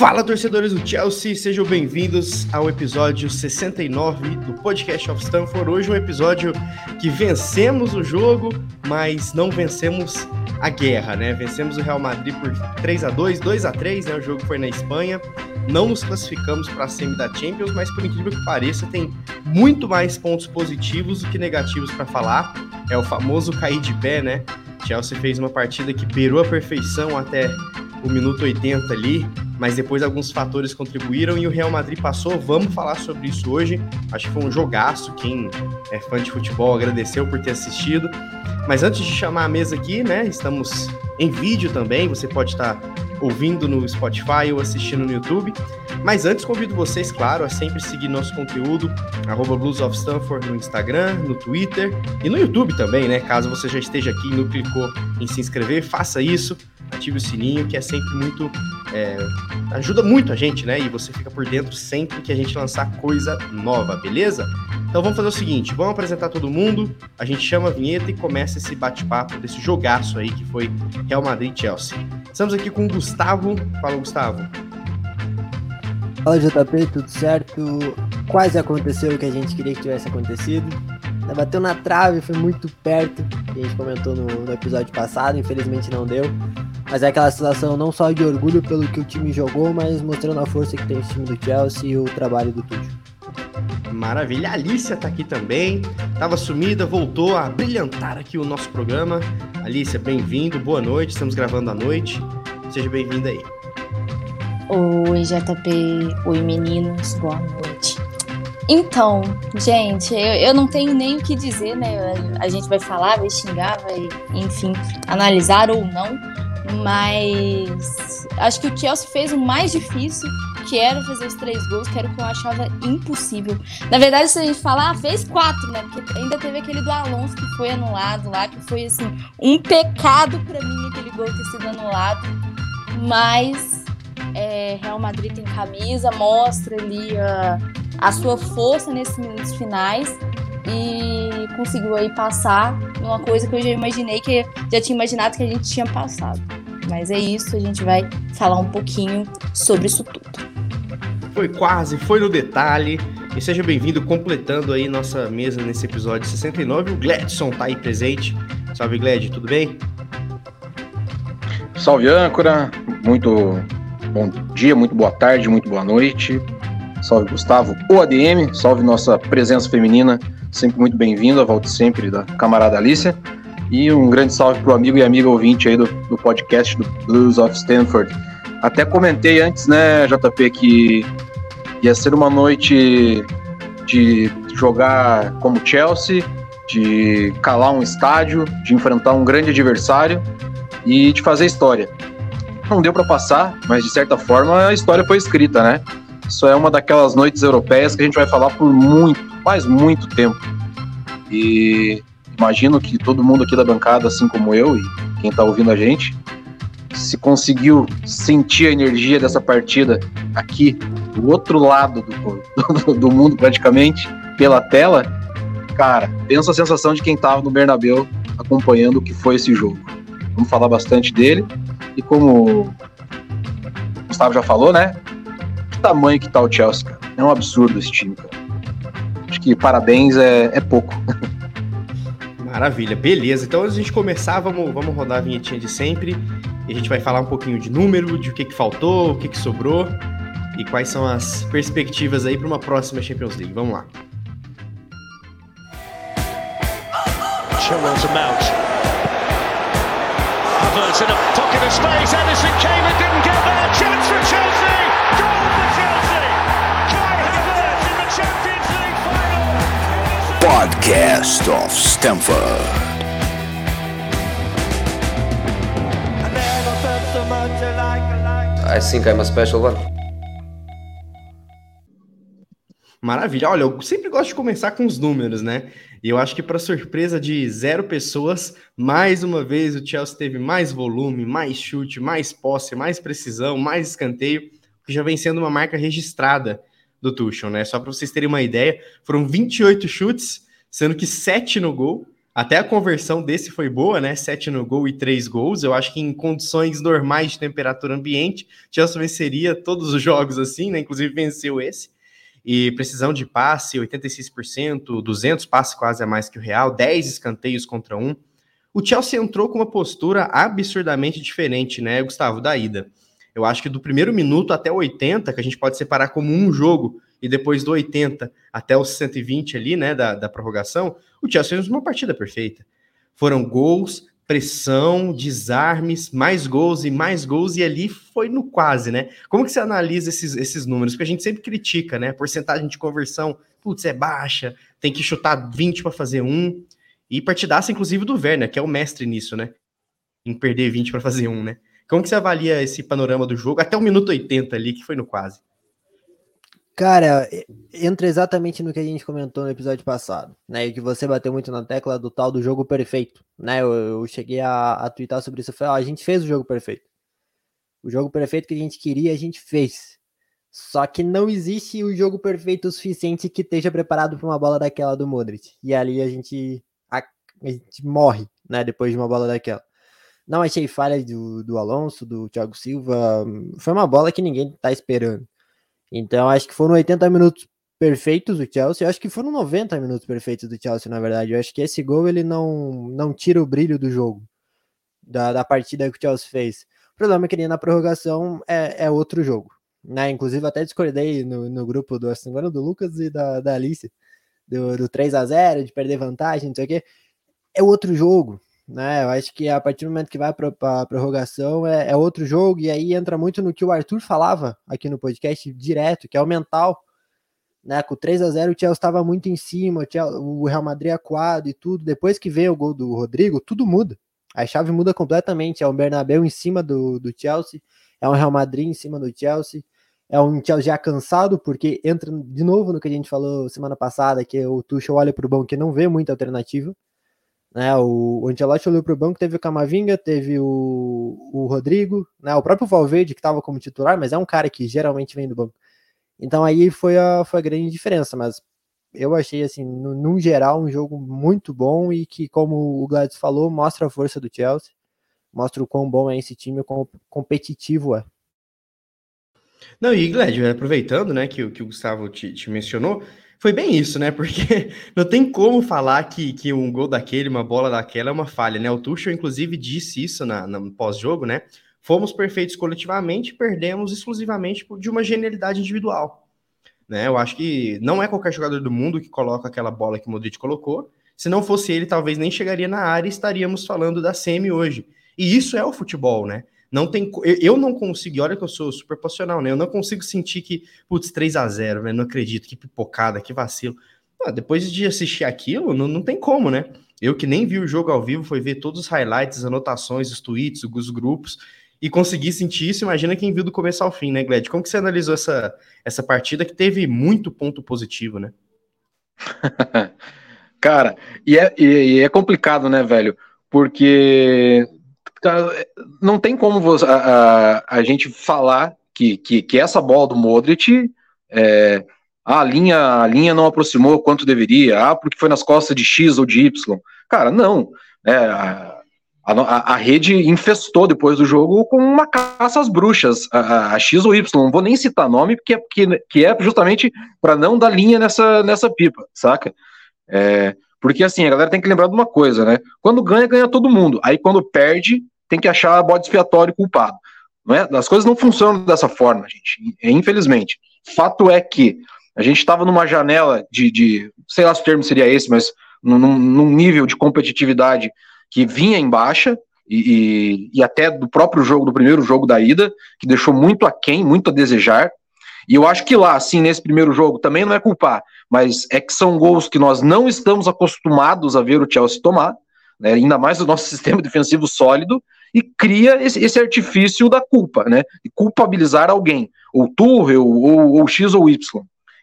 Fala, torcedores do Chelsea, sejam bem-vindos ao episódio 69 do Podcast of Stanford. Hoje um episódio que vencemos o jogo, mas não vencemos a guerra, né? Vencemos o Real Madrid por 3 a 2 2 a 3 né? O jogo foi na Espanha. Não nos classificamos para a semi da Champions, mas por incrível que pareça, tem muito mais pontos positivos do que negativos para falar. É o famoso cair de pé, né? Chelsea fez uma partida que beirou a perfeição até o minuto 80 ali, mas depois alguns fatores contribuíram e o Real Madrid passou. Vamos falar sobre isso hoje. Acho que foi um jogaço. Quem é fã de futebol agradeceu por ter assistido. Mas antes de chamar a mesa aqui, né? Estamos em vídeo também. Você pode estar ouvindo no Spotify ou assistindo no YouTube. Mas antes, convido vocês, claro, a sempre seguir nosso conteúdo, arroba Blues of Stanford no Instagram, no Twitter e no YouTube também, né? Caso você já esteja aqui e não clicou em se inscrever, faça isso ative o sininho, que é sempre muito. É, ajuda muito a gente, né? E você fica por dentro sempre que a gente lançar coisa nova, beleza? Então vamos fazer o seguinte: vamos apresentar todo mundo, a gente chama a vinheta e começa esse bate-papo desse jogaço aí que foi Real Madrid Chelsea. Estamos aqui com o Gustavo. Fala, Gustavo. Fala, JP, tudo certo? Quase aconteceu o que a gente queria que tivesse acontecido. Bateu na trave, foi muito perto. A gente comentou no, no episódio passado, infelizmente não deu. Mas é aquela situação não só de orgulho pelo que o time jogou, mas mostrando a força que tem esse time do Chelsea e o trabalho do Tuchel. Maravilha. A Alicia tá aqui também. Tava sumida, voltou a brilhantar aqui o nosso programa. Alicia, bem-vindo. Boa noite. Estamos gravando à noite. Seja bem-vinda aí. Oi, JP. Oi, meninos. Boa noite. Então, gente, eu, eu não tenho nem o que dizer, né? A gente vai falar, vai xingar, vai, enfim, analisar ou não mas acho que o Chelsea fez o mais difícil, que era fazer os três gols, que era o que eu achava impossível. Na verdade, se a gente falar, ah, fez quatro, né? Porque ainda teve aquele do Alonso que foi anulado lá, que foi assim, um pecado para mim aquele gol ter sido anulado. Mas é, Real Madrid tem camisa, mostra ali a, a sua força nesses minutos finais e conseguiu aí passar numa coisa que eu já imaginei que já tinha imaginado que a gente tinha passado. Mas é isso, a gente vai falar um pouquinho sobre isso tudo. Foi quase, foi no detalhe. E seja bem-vindo, completando aí nossa mesa nesse episódio 69. O Gladson tá aí presente. Salve, Glad, tudo bem? Salve, âncora. Muito bom dia, muito boa tarde, muito boa noite. Salve, Gustavo. O ADM, salve nossa presença feminina sempre muito bem-vindo, a volta sempre da camarada Alicia. E um grande salve para o amigo e amiga ouvinte aí do, do podcast do Blues of Stanford. Até comentei antes, né, JP, que ia ser uma noite de jogar como Chelsea, de calar um estádio, de enfrentar um grande adversário e de fazer história. Não deu para passar, mas de certa forma a história foi escrita, né? Isso é uma daquelas noites europeias que a gente vai falar por muito, faz muito tempo. E imagino que todo mundo aqui da bancada, assim como eu e quem está ouvindo a gente, se conseguiu sentir a energia dessa partida aqui, do outro lado do, do, do mundo praticamente, pela tela, cara, pensa a sensação de quem estava no Bernabéu acompanhando o que foi esse jogo. Vamos falar bastante dele. E como o Gustavo já falou, né? tamanho que tá o Chelsea, cara. É um absurdo esse time, cara. Acho que parabéns é, é pouco. Maravilha, beleza. Então, antes de a gente começar, vamos, vamos rodar a vinhetinha de sempre. E a gente vai falar um pouquinho de número, de o que, que faltou, o que, que sobrou e quais são as perspectivas aí para uma próxima Champions League. Vamos lá. Chilwell to Mount. Havertz in a pocket of space. Edison came and didn't get there. Podcast of Stanford. I think I'm a special one. Maravilha. Olha, eu sempre gosto de começar com os números, né? E eu acho que, para surpresa de zero pessoas, mais uma vez o Chelsea teve mais volume, mais chute, mais posse, mais precisão, mais escanteio, que já vem sendo uma marca registrada do Tuchel, né? Só para vocês terem uma ideia, foram 28 chutes, sendo que 7 no gol, Até a conversão desse foi boa, né? 7 no gol e 3 gols. Eu acho que em condições normais de temperatura ambiente, Chelsea venceria todos os jogos assim, né? Inclusive venceu esse. E precisão de passe, 86%, 200 passes quase a mais que o Real, 10 escanteios contra um. O Chelsea entrou com uma postura absurdamente diferente, né, Gustavo, da ida. Eu acho que do primeiro minuto até o 80, que a gente pode separar como um jogo, e depois do 80 até os 120 ali, né, da, da prorrogação, o Chelsea fez uma partida perfeita. Foram gols, pressão, desarmes, mais gols e mais gols, e ali foi no quase, né? Como que você analisa esses, esses números? Porque a gente sempre critica, né? Porcentagem de conversão, putz, é baixa, tem que chutar 20 para fazer um. E partidaça, inclusive, do Werner, que é o mestre nisso, né? Em perder 20 para fazer um, né? Como que você avalia esse panorama do jogo até o minuto 80 ali, que foi no quase? Cara, entra exatamente no que a gente comentou no episódio passado, né? E que você bateu muito na tecla do tal do jogo perfeito, né? Eu, eu cheguei a, a twittar sobre isso. Falei, a gente fez o jogo perfeito. O jogo perfeito que a gente queria, a gente fez. Só que não existe o jogo perfeito o suficiente que esteja preparado para uma bola daquela do Modric. E ali a gente, a, a gente morre, né? Depois de uma bola daquela. Não achei falha do, do Alonso, do Thiago Silva. Foi uma bola que ninguém tá esperando. Então, acho que foram 80 minutos perfeitos do Chelsea. Eu acho que foram 90 minutos perfeitos do Chelsea, na verdade. Eu acho que esse gol ele não, não tira o brilho do jogo, da, da partida que o Chelsea fez. O problema é que na prorrogação é, é outro jogo. Né? Inclusive, até discordei no, no grupo do, do Lucas e da, da Alice, do, do 3 a 0 de perder vantagem, não sei o quê. É outro jogo né? Eu acho que a partir do momento que vai para a prorrogação é, é, outro jogo, e aí entra muito no que o Arthur falava aqui no podcast direto, que é o mental. Né? Com 3 a 0 o Chelsea estava muito em cima, o Real Madrid acuado e tudo. Depois que vem o gol do Rodrigo, tudo muda. A chave muda completamente. É um Bernabéu em cima do, do Chelsea, é um Real Madrid em cima do Chelsea. É um Chelsea já cansado, porque entra de novo no que a gente falou semana passada, que o Tuchel olha para o banco e não vê muita alternativa. Né, o, Ancelotti olhou para o banco, teve o Camavinga, teve o, o Rodrigo, né, o próprio Valverde, que estava como titular, mas é um cara que geralmente vem do banco. Então aí foi a, foi a grande diferença, mas eu achei, assim, no, no geral, um jogo muito bom e que, como o Gladys falou, mostra a força do Chelsea, mostra o quão bom é esse time, o quão competitivo é. Não, e Gled, aproveitando, né, que, que o Gustavo te, te mencionou, foi bem isso, né? Porque não tem como falar que, que um gol daquele, uma bola daquela é uma falha, né? O Tuchel, inclusive, disse isso na, no pós-jogo, né? Fomos perfeitos coletivamente, perdemos exclusivamente de uma genialidade individual. Né? Eu acho que não é qualquer jogador do mundo que coloca aquela bola que o Modric colocou. Se não fosse ele, talvez nem chegaria na área e estaríamos falando da semi hoje. E isso é o futebol, né? Não tem, eu não consigo, olha que eu sou super passional, né? Eu não consigo sentir que, putz, 3 a 0 velho, não acredito, que pipocada, que vacilo. Ah, depois de assistir aquilo, não, não tem como, né? Eu que nem vi o jogo ao vivo, foi ver todos os highlights, anotações, os tweets, os grupos, e consegui sentir isso. Imagina quem viu do começo ao fim, né, Gled? Como que você analisou essa, essa partida que teve muito ponto positivo, né? Cara, e é, e é complicado, né, velho? Porque não tem como você, a, a, a, gente falar que, que, que, essa bola do Modric é, a linha a linha não aproximou quanto deveria, ah, porque foi nas costas de X ou de Y. Cara, não. É, a, a, a, rede infestou depois do jogo com uma caça às bruxas, a, a X ou Y. Não vou nem citar nome, porque, porque que é justamente para não dar linha nessa, nessa pipa, saca? É, porque assim, a galera tem que lembrar de uma coisa, né? Quando ganha, ganha todo mundo. Aí quando perde, tem que achar bode expiatório culpado. Não é? As coisas não funcionam dessa forma, gente. Infelizmente. Fato é que a gente estava numa janela de, de, sei lá se o termo seria esse, mas num, num nível de competitividade que vinha em baixa, e, e, e, até do próprio jogo, do primeiro jogo da ida, que deixou muito aquém, muito a desejar. E eu acho que lá, assim, nesse primeiro jogo, também não é culpar, mas é que são gols que nós não estamos acostumados a ver o Chelsea tomar, né, ainda mais do nosso sistema defensivo sólido, e cria esse, esse artifício da culpa, né, de culpabilizar alguém, ou Tuchel, ou, ou X ou Y,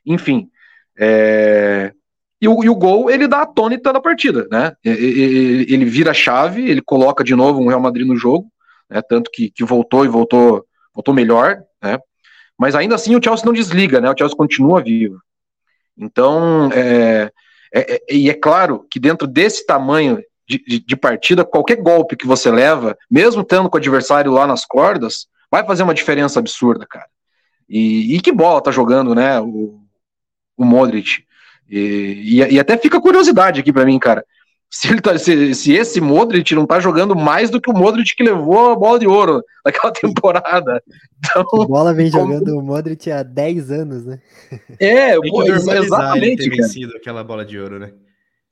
enfim. É... E o, e o, gol, ele dá a tônica da partida, né, ele vira a chave, ele coloca de novo um Real Madrid no jogo, né, tanto que, que voltou e voltou, voltou melhor, né, mas ainda assim o Chelsea não desliga, né? O Chelsea continua vivo. Então, é, É, é, e é claro que dentro desse tamanho de, de, de, partida, qualquer golpe que você leva, mesmo tendo com o adversário lá nas cordas, vai fazer uma diferença absurda, cara. E, e que bola tá jogando, né, o, o Modric. E, e, e até fica curiosidade aqui para mim, cara. Se, ele tá, se, se, esse Modric não tá jogando mais do que o Modric que levou a bola de ouro naquela temporada. Então, a bola vem como... jogando o Modric há 10 anos, né? É, pô, exatamente. Ter vencido aquela bola de ouro, né?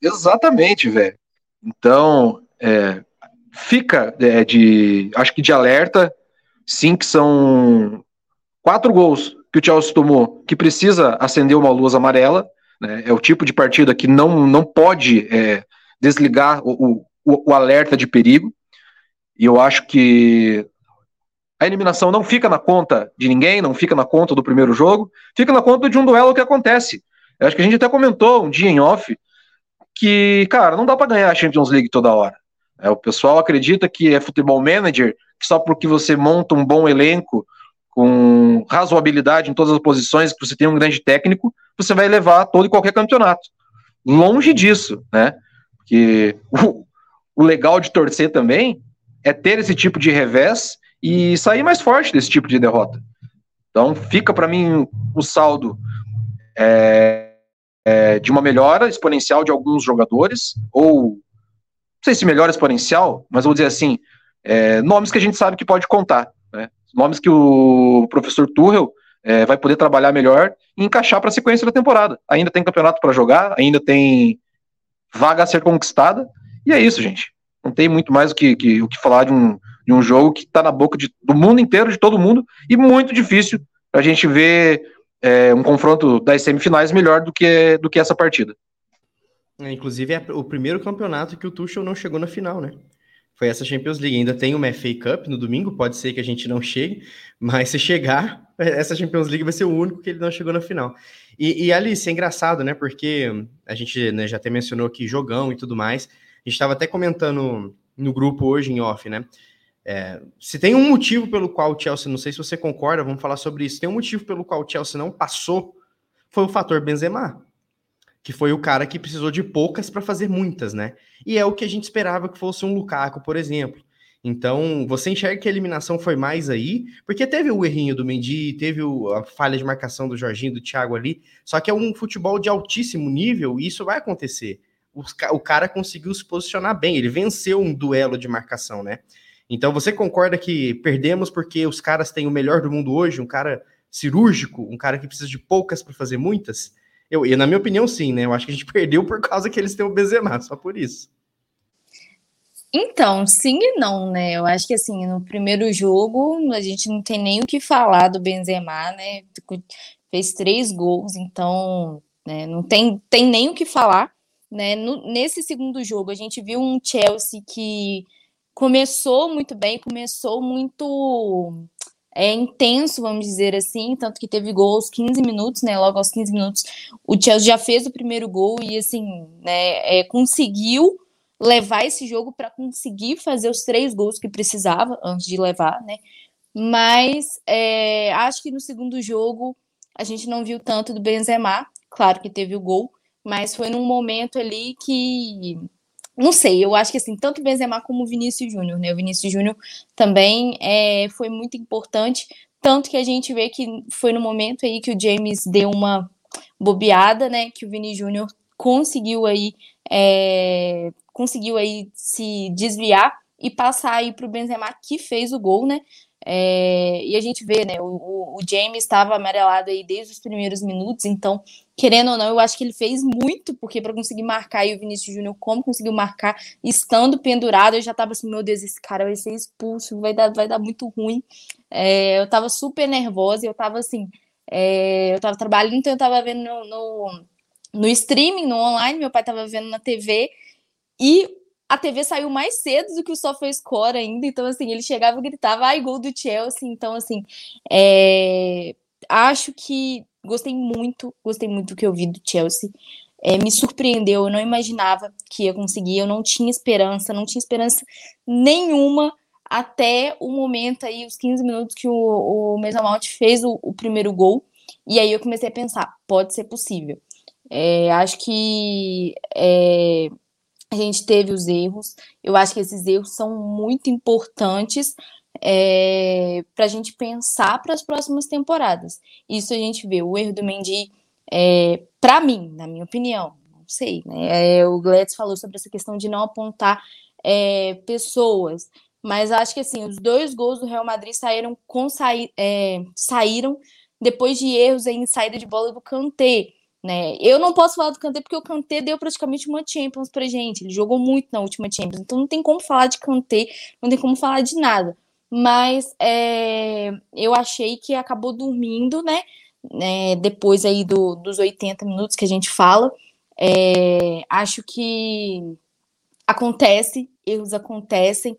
Exatamente, velho. Então, é, fica é, de. Acho que de alerta, sim, que são quatro gols que o Chelsea tomou, que precisa acender uma luz amarela. Né, é o tipo de partida que não, não pode é, desligar o, o, o alerta de perigo. E eu acho que a eliminação não fica na conta de ninguém, não fica na conta do primeiro jogo, fica na conta de um duelo que acontece. Eu acho que a gente até comentou um dia em off que, cara, não dá para ganhar a Champions League toda hora. É, o pessoal acredita que é futebol manager, que só porque você monta um bom elenco com razoabilidade em todas as posições, que você tem um grande técnico, você vai levar todo e qualquer campeonato. Longe disso, né? Porque o, o legal de torcer também é ter esse tipo de revés e sair mais forte desse tipo de derrota. Então fica para mim o saldo é, é, de uma melhora exponencial de alguns jogadores, ou não sei se melhora exponencial, mas vou dizer assim, é, nomes que a gente sabe que pode contar, né? nomes que o professor Tuchel é, vai poder trabalhar melhor e encaixar para a sequência da temporada. Ainda tem campeonato para jogar, ainda tem vaga a ser conquistada, e é isso, gente. Não tem muito mais o que, que, o que falar de um, de um jogo que está na boca de, do mundo inteiro, de todo mundo, e muito difícil para a gente ver é, um confronto das semifinais melhor do que, do que essa partida. É, inclusive, é o primeiro campeonato que o Tuchel não chegou na final, né? Foi essa Champions League. Ainda tem uma FA Cup no domingo, pode ser que a gente não chegue, mas se chegar, essa Champions League vai ser o único que ele não chegou na final. E, e Alice, é engraçado, né? Porque a gente né, já até mencionou aqui jogão e tudo mais. A gente estava até comentando no grupo hoje em off, né? É, se tem um motivo pelo qual o Chelsea, não sei se você concorda, vamos falar sobre isso. Tem um motivo pelo qual o Chelsea não passou, foi o fator Benzema, que foi o cara que precisou de poucas para fazer muitas, né? E é o que a gente esperava que fosse um Lukaku, por exemplo. Então, você enxerga que a eliminação foi mais aí, porque teve o errinho do Mendy, teve a falha de marcação do Jorginho, do Thiago ali, só que é um futebol de altíssimo nível e isso vai acontecer. O cara conseguiu se posicionar bem, ele venceu um duelo de marcação, né? Então, você concorda que perdemos porque os caras têm o melhor do mundo hoje, um cara cirúrgico, um cara que precisa de poucas para fazer muitas? Eu, e na minha opinião, sim, né? Eu acho que a gente perdeu por causa que eles têm o Benzema, só por isso. Então, sim e não, né? Eu acho que assim, no primeiro jogo a gente não tem nem o que falar do Benzema, né? Fez três gols, então né, não tem, tem nem o que falar. Né? No, nesse segundo jogo, a gente viu um Chelsea que começou muito bem, começou muito é, intenso, vamos dizer assim, tanto que teve gol aos 15 minutos, né? Logo aos 15 minutos, o Chelsea já fez o primeiro gol e assim, né, é, conseguiu levar esse jogo para conseguir fazer os três gols que precisava antes de levar, né? Mas é, acho que no segundo jogo a gente não viu tanto do Benzema, claro que teve o gol, mas foi num momento ali que não sei, eu acho que assim, tanto Benzema como o Vinícius Júnior, né? O Vinícius Júnior também é, foi muito importante, tanto que a gente vê que foi no momento aí que o James deu uma bobeada, né? Que o Vini Júnior conseguiu aí é, conseguiu aí se desviar e passar aí para o Benzema que fez o gol, né? É, e a gente vê, né? O, o James estava amarelado aí desde os primeiros minutos, então, querendo ou não, eu acho que ele fez muito, porque para conseguir marcar aí o Vinícius Júnior, como conseguiu marcar, estando pendurado, eu já estava assim, meu Deus, esse cara vai ser expulso, vai dar, vai dar muito ruim. É, eu estava super nervosa, eu estava assim, é, eu estava trabalhando, então eu estava vendo no, no, no streaming, no online, meu pai estava vendo na TV, e a TV saiu mais cedo do que o SofaScore ainda, então assim, ele chegava e gritava, ai, gol do Chelsea, então assim, é... acho que gostei muito, gostei muito do que eu vi do Chelsea, é, me surpreendeu, eu não imaginava que ia conseguir, eu não tinha esperança, não tinha esperança nenhuma até o momento aí, os 15 minutos que o, o Mount fez o, o primeiro gol, e aí eu comecei a pensar, pode ser possível. É, acho que é, a gente teve os erros. Eu acho que esses erros são muito importantes é, para a gente pensar para as próximas temporadas. Isso a gente vê. O erro do Mendy, é, para mim, na minha opinião, não sei, né? É, o Gladys falou sobre essa questão de não apontar pessoas. Mas acho que assim, os dois gols do Real Madrid saíram com saí, saíram depois de erros em saída de bola do Kanté. Né? Eu não posso falar do Kanté porque o Kanté deu praticamente uma Champions pra gente. Ele jogou muito na última Champions. Então não tem como falar de Kanté, não tem como falar de nada. Mas é, eu achei que acabou dormindo, né? É, depois aí do, dos 80 minutos que a gente fala. É, acho que acontece, erros acontecem,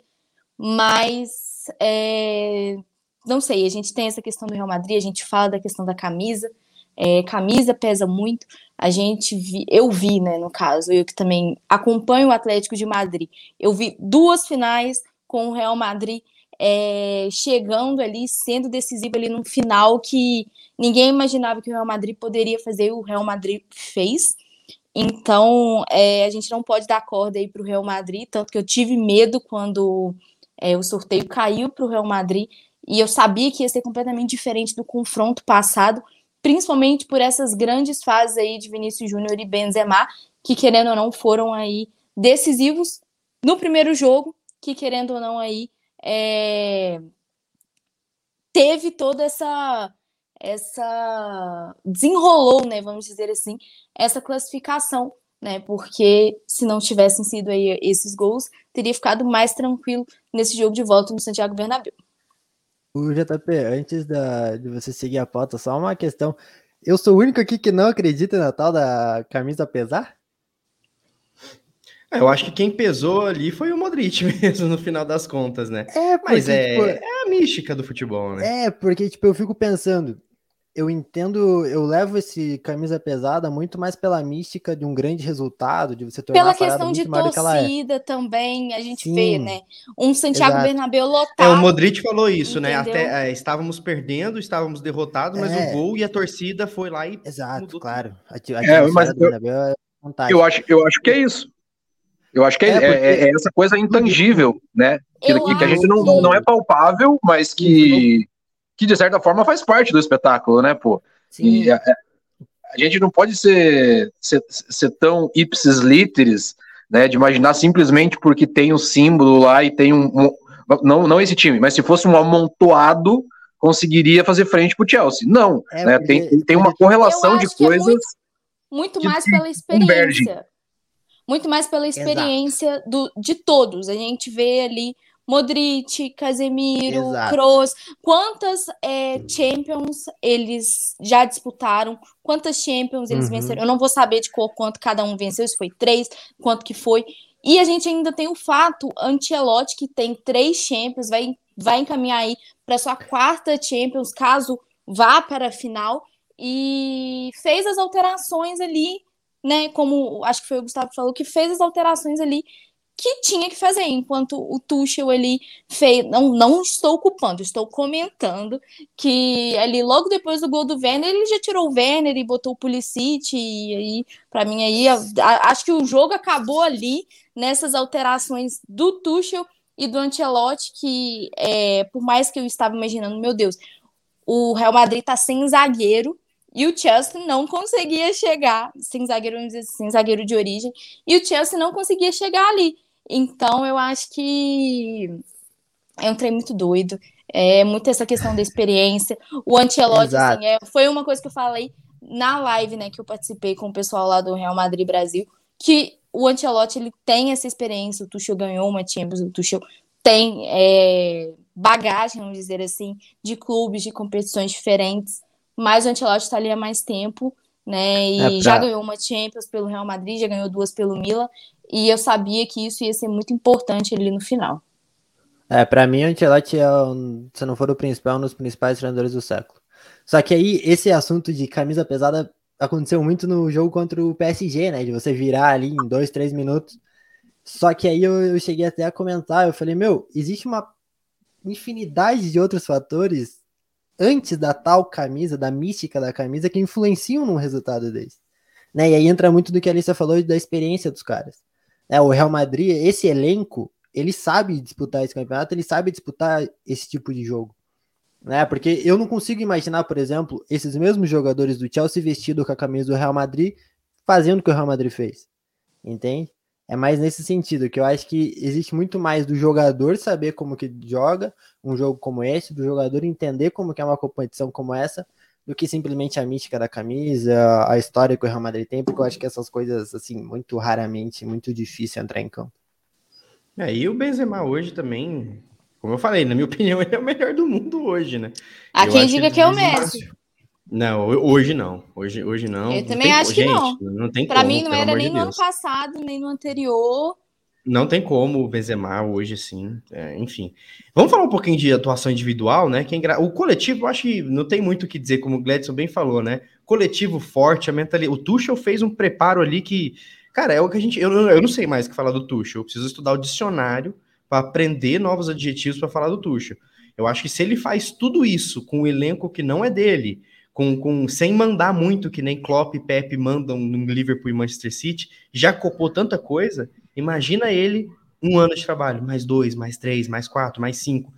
mas é, não sei, a gente tem essa questão do Real Madrid, a gente fala da questão da camisa, é, camisa pesa muito. A gente vi, eu vi, né, no caso, eu que também acompanho o Atlético de Madrid. Eu vi duas finais com o Real Madrid é, chegando ali, sendo decisivo ali no final que ninguém imaginava que o Real Madrid poderia fazer, o Real Madrid fez. Então, é, a gente não pode dar corda aí para o Real Madrid, tanto que eu tive medo quando é, o sorteio caiu para o Real Madrid e eu sabia que ia ser completamente diferente do confronto passado, principalmente por essas grandes fases aí de Vinícius Júnior e Benzema, que querendo ou não foram aí decisivos no primeiro jogo, que querendo ou não aí é... teve toda essa essa desenrolou, né, vamos dizer assim, essa classificação, né? Porque se não tivessem sido aí esses gols, teria ficado mais tranquilo nesse jogo de volta no Santiago Bernabéu. O JP, antes da, de você seguir a pauta, só uma questão. Eu sou o único aqui que não acredita na tal da camisa pesar? É, eu acho que quem pesou ali foi o Modric mesmo, no final das contas, né? É, porque, Mas é, tipo, é a mística do futebol, né? É, porque, tipo, eu fico pensando, eu entendo, eu levo esse camisa pesada muito mais pela mística de um grande resultado, de você tornar Pela questão de é. torcida é. também, a gente Sim, vê, né? Um Santiago exato. Bernabéu lotado. É, o Modric falou isso, né? entendeu? né? Até é, estávamos perdendo, estávamos derrotados, mas é. o gol e a torcida foi lá e Exato, mudou. claro. A, a é, mas eu, é eu acho, eu acho que é isso. Eu acho que é, porque... é essa coisa intangível, né? Que, que, a gente não, não é palpável, mas que que de certa forma faz parte do espetáculo, né, pô? Sim. E a, a, gente não pode ser, ser, ser tão ipsis literis, né, de imaginar simplesmente porque tem um símbolo lá e tem um, um não, não esse time, mas se fosse um amontoado, conseguiria fazer frente pro Chelsea. Não, é, né, tem, tem uma correlação de é coisas. muito, muito mais pela experiência. Muito mais pela experiência do, de todos. A gente vê ali Modric, Casemiro, Kroos, quantas é, Champions eles já disputaram, quantas Champions eles uhum. venceram. Eu não vou saber de qual quanto cada um venceu, se foi três, quanto que foi. E a gente ainda tem o fato, Ancelotti, que tem três Champions, vai, vai encaminhar aí para sua quarta Champions, caso vá para a final, e fez as alterações ali, né? Como acho que foi o Gustavo que falou, que fez as alterações ali que tinha que fazer, enquanto o Tuchel ele fez, não, não estou culpando, estou comentando que ali logo depois do gol do Werner, ele já tirou o Werner e botou o Pulisic e aí, para mim aí, a, a, acho que o jogo acabou ali nessas alterações do Tuchel e do Ancelotti, que é, por mais que eu estava imaginando, meu Deus, o Real Madrid tá sem zagueiro, e o Chelsea não conseguia chegar, sem zagueiro, sem zagueiro de origem, e o Chelsea não conseguia chegar ali. Então, eu acho que é um trem muito doido. É muito essa questão da experiência. O Ancelotti, assim, é, foi uma coisa que eu falei na live, né, que eu participei com o pessoal lá do Real Madrid Brasil, que o Ancelotti, ele tem essa experiência, o Tuchel ganhou uma Champions, o Tuchel tem é, bagagem, vamos dizer assim, de clubes, de competições diferentes, mas o Ancelotti está ali há mais tempo, né, e é pra... já ganhou uma Champions pelo Real Madrid, já ganhou duas pelo Milan, e eu sabia que isso ia ser muito importante ali no final. É, para mim, o Ancelotti é, um, se não for o principal, um dos principais treinadores do século. Só que aí, esse assunto de camisa pesada aconteceu muito no jogo contra o PSG, né? De você virar ali em dois, três minutos. Só que aí eu, eu cheguei até a comentar, eu falei, meu, existe uma infinidade de outros fatores antes da tal camisa, da mística da camisa, que influenciam num resultado desse. Né? E aí entra muito do que a Alissa falou da experiência dos caras. É, o Real Madrid, esse elenco, ele sabe disputar esse campeonato, ele sabe disputar esse tipo de jogo. Né? Porque eu não consigo imaginar, por exemplo, esses mesmos jogadores do Chelsea vestido com a camisa do Real Madrid fazendo o que o Real Madrid fez. Entende? É mais nesse sentido, que eu acho que existe muito mais do jogador saber como que joga um jogo como esse, do jogador entender como que é uma competição como essa, do que simplesmente a mística da camisa, a história que o Real Madrid tem, porque eu acho que essas coisas, assim, muito raramente, muito difícil entrar em campo. É, e o Benzema hoje também, como eu falei, na minha opinião, ele é o melhor do mundo hoje, né? Há quem diga que é o Messi. Não, hoje não. Hoje, hoje não. Eu também acho que gente, não. Não tem Pra como, mim não era nem no ano passado, nem no anterior. Não tem como o Benzema hoje, assim. é, enfim. Vamos falar um pouquinho de atuação individual, né? Quem gra... O coletivo, eu acho que não tem muito o que dizer, como o Gledson bem falou, né? Coletivo forte, a mentalidade. O Tuchel fez um preparo ali que. Cara, é o que a gente. Eu, eu não sei mais o que falar do Tuchel. Eu preciso estudar o dicionário para aprender novos adjetivos para falar do Tuchel. Eu acho que se ele faz tudo isso com um elenco que não é dele, com, com sem mandar muito, que nem Klopp e Pepe mandam no Liverpool e Manchester City, já copou tanta coisa. Imagina ele um ano de trabalho, mais dois, mais três, mais quatro, mais cinco.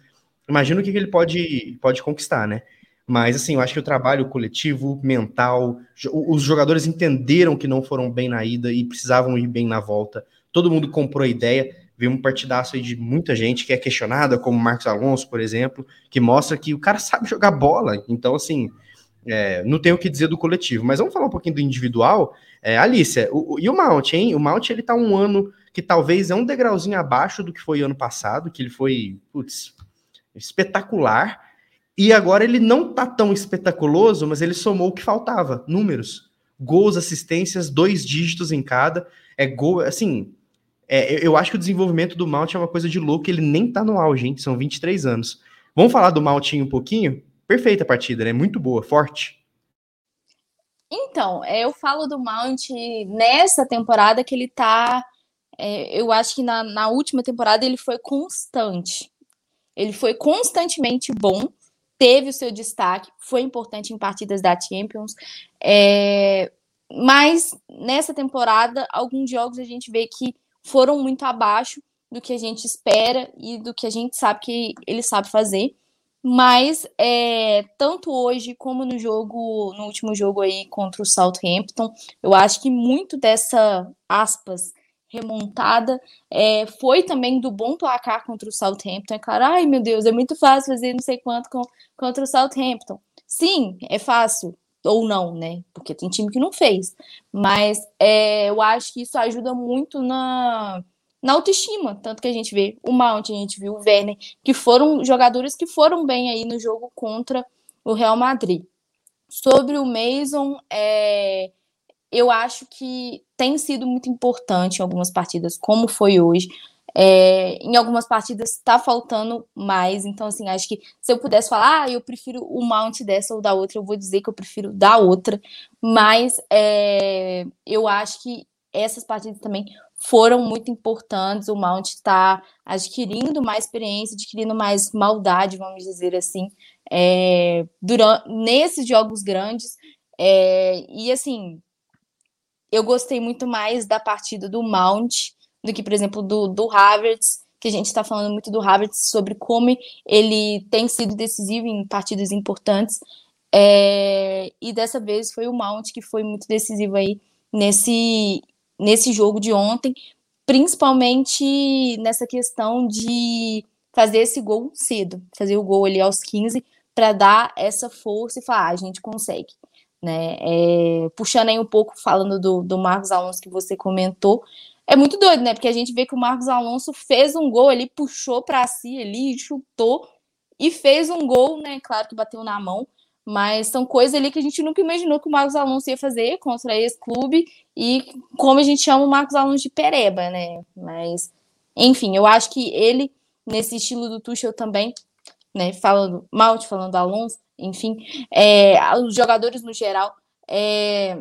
Imagina o que, que ele pode, pode conquistar, né? Mas assim, eu acho que o trabalho coletivo, mental, os jogadores entenderam que não foram bem na ida e precisavam ir bem na volta. Todo mundo comprou a ideia. Veio um partidaço aí de muita gente que é questionada, como Marcos Alonso, por exemplo, que mostra que o cara sabe jogar bola. Então, assim, é, não tenho o que dizer do coletivo. Mas vamos falar um pouquinho do individual. É, o- e o Mount, hein? O Mount, ele tá um ano que talvez é um degrauzinho abaixo do que foi ano passado, que ele foi, putz, espetacular. E agora ele não tá tão espetaculoso, mas ele somou o que faltava, números. Gols, assistências, dois dígitos em cada. É gol, assim, é, eu- acho que o desenvolvimento do Mount é uma coisa de louco, ele nem tá no auge, hein? São 23 anos. Vamos falar do Moutinho um pouquinho? Perfeita a partida, né? Muito boa, forte. Então, é, eu falo do Mount nessa temporada que ele tá. É, eu acho que na, na última temporada ele foi constante. Ele foi constantemente bom, teve o seu destaque, foi importante em partidas da Champions. é, mas nessa temporada, alguns jogos a gente vê que foram muito abaixo do que a gente espera e do que a gente sabe que ele sabe fazer. Mas é, tanto hoje como no jogo, no último jogo aí contra o Southampton, eu acho que muito dessa aspas remontada é, foi também do bom placar contra o Southampton. É claro, ai meu Deus, é muito fácil fazer não sei quanto com, contra o Southampton. Sim, é fácil, ou não, né? Porque tem time que não fez. Mas é, eu acho que isso ajuda muito na, na autoestima. Tanto que a gente vê o Mount, a gente viu o Werner, que foram jogadores que foram bem aí no jogo contra o Real Madrid. Sobre o Mason, é, eu acho que tem sido muito importante em algumas partidas, como foi hoje. É, em algumas partidas está faltando mais, então assim, acho que se eu pudesse falar, ah, eu prefiro o mount dessa ou da outra, eu vou dizer que eu prefiro da outra, mas é, eu acho que essas partidas também foram muito importantes, o mount está adquirindo mais experiência, adquirindo mais maldade, vamos dizer assim, é, durante, nesses jogos grandes, é, e assim, eu gostei muito mais da partida do Mount do que, por exemplo, do, do Havertz, que a gente está falando muito do Havertz sobre como ele tem sido decisivo em partidas importantes. É, e dessa vez foi o Mount que foi muito decisivo aí nesse, nesse jogo de ontem, principalmente nessa questão de fazer esse gol cedo, fazer o gol ali aos 15 para dar essa força e falar, ah, a gente consegue. Né? É, puxando aí um pouco, falando do, do Marcos Alonso que você comentou, é muito doido, né? Porque a gente vê que o Marcos Alonso fez um gol ali, puxou para si ali, chutou e fez um gol, né? Claro que bateu na mão, mas são coisas ali que a gente nunca imaginou que o Marcos Alonso ia fazer contra esse clube e como a gente chama o Marcos Alonso de pereba, né? Mas, enfim, eu acho que ele, nesse estilo do Tuchel também, né? Falando Malte, falando Alonso, enfim, é, os jogadores no geral, é,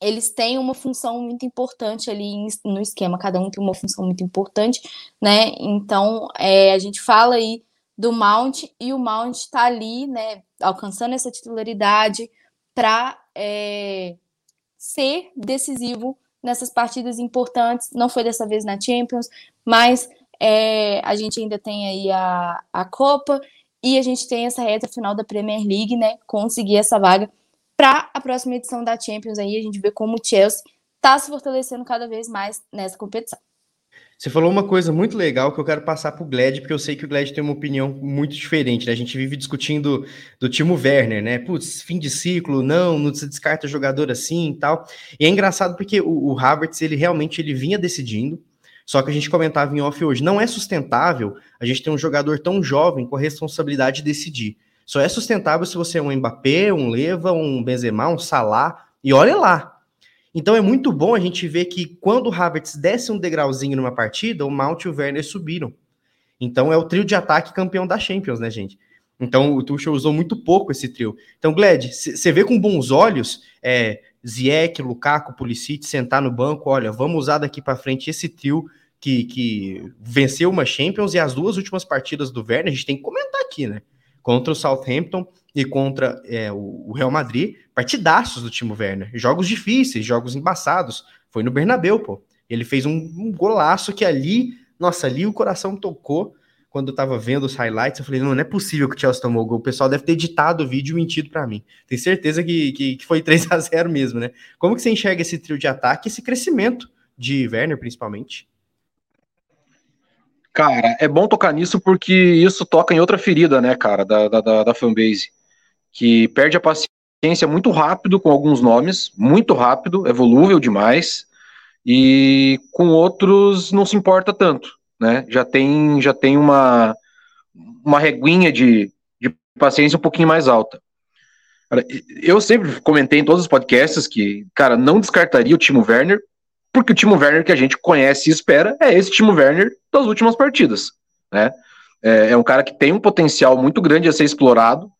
eles têm uma função muito importante ali no esquema, cada um tem uma função muito importante, né? Então, é, a gente fala aí do Mount e o Mount está ali, né, alcançando essa titularidade para é, ser decisivo nessas partidas importantes. Não foi dessa vez na Champions, mas é, a gente ainda tem aí a, a Copa e a gente tem essa reta final da Premier League, né? Conseguir essa vaga para a próxima edição da Champions aí. A gente vê como o Chelsea está se fortalecendo cada vez mais nessa competição. Você falou uma coisa muito legal que eu quero passar para o Gled, porque eu sei que o Gled tem uma opinião muito diferente. Né? A gente vive discutindo do Timo Werner, né? Putz, fim de ciclo, não, não se descarta jogador assim e tal. E é engraçado porque o, o Havertz, ele realmente ele vinha decidindo, só que a gente comentava em off hoje, não é sustentável a gente ter um jogador tão jovem com a responsabilidade de decidir. Só é sustentável se você é um Mbappé, um Leva, um Benzema, um Salah, e olha lá. Então é muito bom a gente ver que quando o Havertz desce um degrauzinho numa partida, o Mount e o Werner subiram. Então é o trio de ataque campeão da Champions, né, gente? Então o Tuchel usou muito pouco esse trio. Então, Gled, você vê com bons olhos é, Ziyech, Lukaku, Pulisic sentar no banco, olha, vamos usar daqui para frente esse trio que, que venceu uma Champions e as duas últimas partidas do Werner, a gente tem que comentar aqui, né? Contra o Southampton e contra é, o Real Madrid, partidaços do time Werner. Jogos difíceis, jogos embaçados. Foi no Bernabéu, pô. Ele fez um, um golaço que ali, nossa, ali o coração tocou quando eu tava vendo os highlights, eu falei, não, não é possível que o Chelsea tomou gol. O pessoal deve ter editado o vídeo e mentido para mim. Tenho certeza que, que, que, foi 3 a 0 mesmo, né? Como que você enxerga esse trio de ataque, esse crescimento de Werner, principalmente? Cara, é bom tocar nisso porque isso toca em outra ferida, né, cara, da, da, da fanbase. Que perde a paciência muito rápido com alguns nomes, muito rápido, é volúvel demais, e com outros não se importa tanto né? Já tem, já tem uma, uma reguinha de, de paciência um pouquinho mais alta. Eu sempre comentei em todos os podcasts que, cara, não descartaria o Timo Werner, porque o Timo Werner que a gente conhece e espera é esse Timo Werner das últimas partidas, né? É, é um cara que tem um potencial muito grande a ser explorado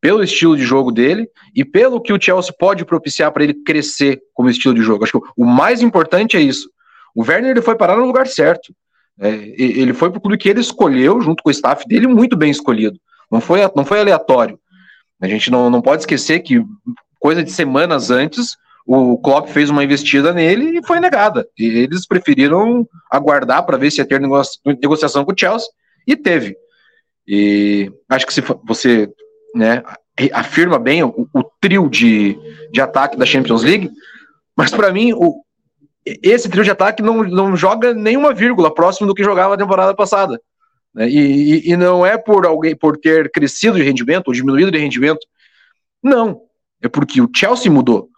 pelo estilo de jogo dele e pelo que o Chelsea pode propiciar para ele crescer como estilo de jogo. Acho que o mais importante é isso. O Werner ele foi parar no lugar certo. É, ele foi para o clube que ele escolheu, junto com o staff dele, muito bem escolhido. Não foi, não foi aleatório. A gente não, não pode esquecer que, coisa de semanas antes, o Klopp fez uma investida nele e foi negada. E eles preferiram aguardar para ver se ia ter negociação com o Chelsea, e teve. E acho que se você né, afirma bem o, o trio de, de ataque da Champions League, mas para mim o, esse trio de ataque não, não joga nenhuma vírgula próximo do que jogava na temporada passada. Né? E, e, e, não é por alguém por ter crescido de rendimento ou diminuído de rendimento. Não. É porque o Chelsea mudou.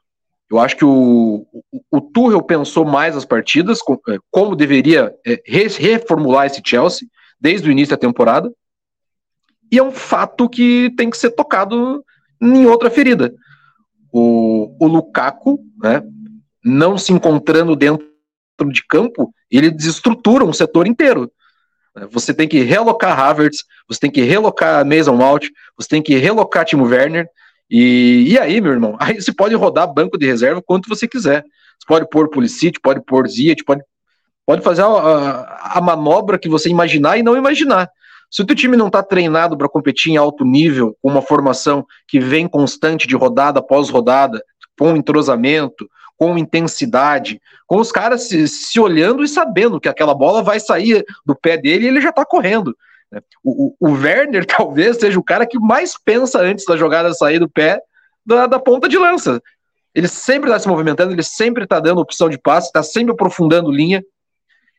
Eu acho que o, o, o Tuchel pensou mais as partidas, é, como deveria é, reformular esse Chelsea desde o início da temporada. E é um fato que tem que ser tocado em outra ferida. O, o Lukaku, né, não se encontrando dentro de campo, ele desestrutura um setor inteiro. Você tem que relocar Havertz, você tem que relocar Mason Mount, você tem que relocar Timo Werner, e, e aí, meu irmão, aí você pode rodar banco de reserva quanto você quiser. Você pode pôr Pulisic, pode pôr Ziyech, pode, pode fazer a, a, a, manobra que você imaginar e não imaginar. Se o teu time não está treinado para competir em alto nível, com uma formação que vem constante de rodada após rodada, com entrosamento, com intensidade, com os caras se, se olhando e sabendo que aquela bola vai sair do pé dele e ele já está correndo. O, o, o, Werner talvez seja o cara que mais pensa antes da jogada sair do pé da, da ponta de lança. Ele sempre está se movimentando, ele sempre está dando opção de passe, está sempre aprofundando linha.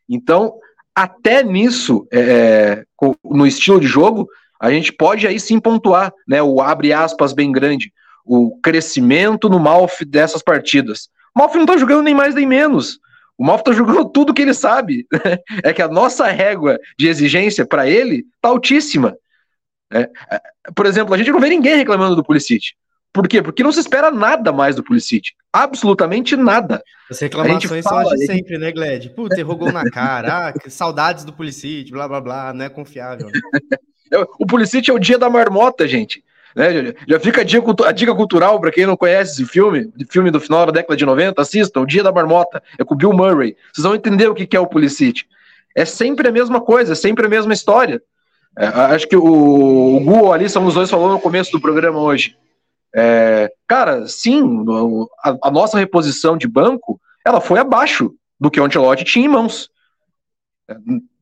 Então, até nisso, é, é no estilo de jogo, a gente pode aí sim pontuar, né? O abre aspas bem grande, o crescimento no Malf dessas partidas. O Malf não tá jogando nem mais nem menos. O Malf tá jogando tudo que ele sabe. é que a nossa régua de exigência para ele tá altíssima. É, é, por exemplo, a gente não vê ninguém reclamando do Pulisic. Por quê? Porque não se espera nada mais do Pulisic. Absolutamente nada. As reclamações fala, são de sempre, né, Gled? Puta, errou na cara. ah, saudades do Pulisic, blá, blá, blá. Não é confiável. Né? o Pulisic é o dia da marmota, gente. Né? Já fica a dica, a dica cultural para quem não conhece esse filme, filme do final da década de 90, assistam, O Dia da Marmota, é com o Bill Murray. Vocês vão entender o que é o Pulisic. É sempre a mesma coisa, é sempre a mesma história. É, acho que o, o Gu ali, são os dois falou no começo do programa hoje. É, cara, sim, a, a, nossa reposição de banco ela foi abaixo do que o Ancelotti tinha em mãos.